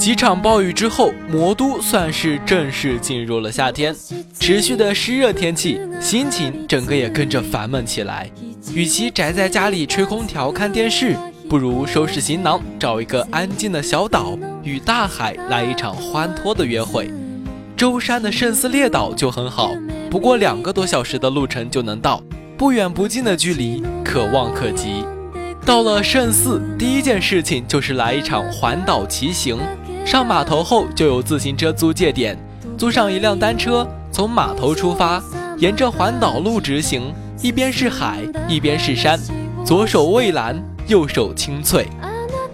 几场暴雨之后，魔都算是正式进入了夏天。持续的湿热天气，心情整个也跟着烦闷起来。与其宅在家里吹空调看电视，不如收拾行囊，找一个安静的小岛，与大海来一场欢脱的约会。舟山的圣斯列岛就很好，不过两个多小时的路程就能到，不远不近的距离，可望可及。到了圣寺，第一件事情就是来一场环岛骑行。上码头后就有自行车租借点，租上一辆单车，从码头出发，沿着环岛路直行，一边是海，一边是山，左手蔚蓝，右手青翠，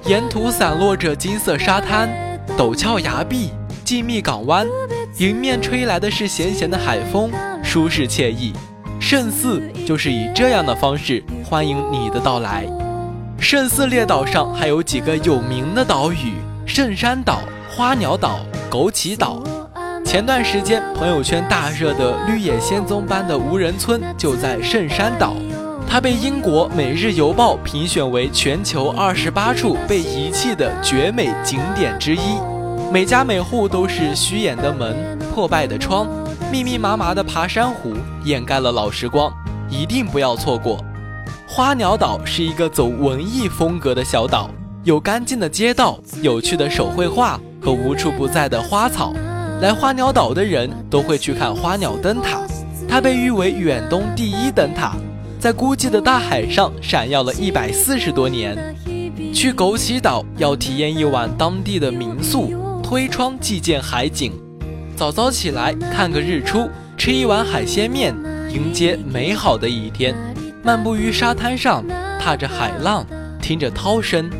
沿途散落着金色沙滩、陡峭崖壁、静谧港湾，迎面吹来的是咸咸的海风，舒适惬意。圣寺就是以这样的方式欢迎你的到来。圣寺列岛上还有几个有名的岛屿。圣山岛、花鸟岛、枸杞岛，前段时间朋友圈大热的绿野仙踪般的无人村就在圣山岛，它被英国《每日邮报》评选为全球二十八处被遗弃的绝美景点之一。每家每户都是虚掩的门、破败的窗、密密麻麻的爬山虎，掩盖了老时光，一定不要错过。花鸟岛是一个走文艺风格的小岛。有干净的街道、有趣的手绘画和无处不在的花草。来花鸟岛的人都会去看花鸟灯塔，它被誉为远东第一灯塔，在孤寂的大海上闪耀了一百四十多年。去枸杞岛要体验一晚当地的民宿，推窗即见海景。早早起来看个日出，吃一碗海鲜面，迎接美好的一天。漫步于沙滩上，踏着海浪，听着涛声。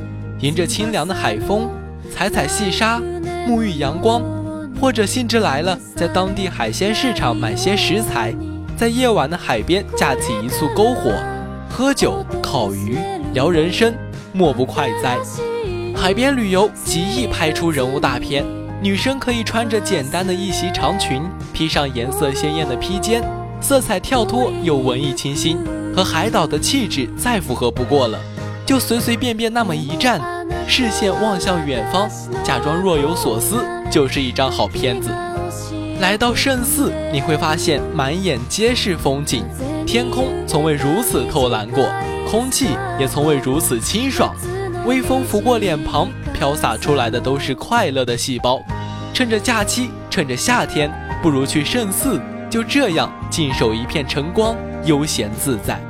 迎着清凉的海风，踩踩细沙，沐浴阳光，或者兴致来了，在当地海鲜市场买些食材，在夜晚的海边架起一簇篝火，喝酒、烤鱼、聊人生，莫不快哉。海边旅游极易拍出人物大片，女生可以穿着简单的一袭长裙，披上颜色鲜艳的披肩，色彩跳脱又文艺清新，和海岛的气质再符合不过了。就随随便便那么一站，视线望向远方，假装若有所思，就是一张好片子。来到圣寺，你会发现满眼皆是风景，天空从未如此透蓝过，空气也从未如此清爽。微风拂过脸庞，飘洒出来的都是快乐的细胞。趁着假期，趁着夏天，不如去圣寺，就这样静守一片晨光，悠闲自在。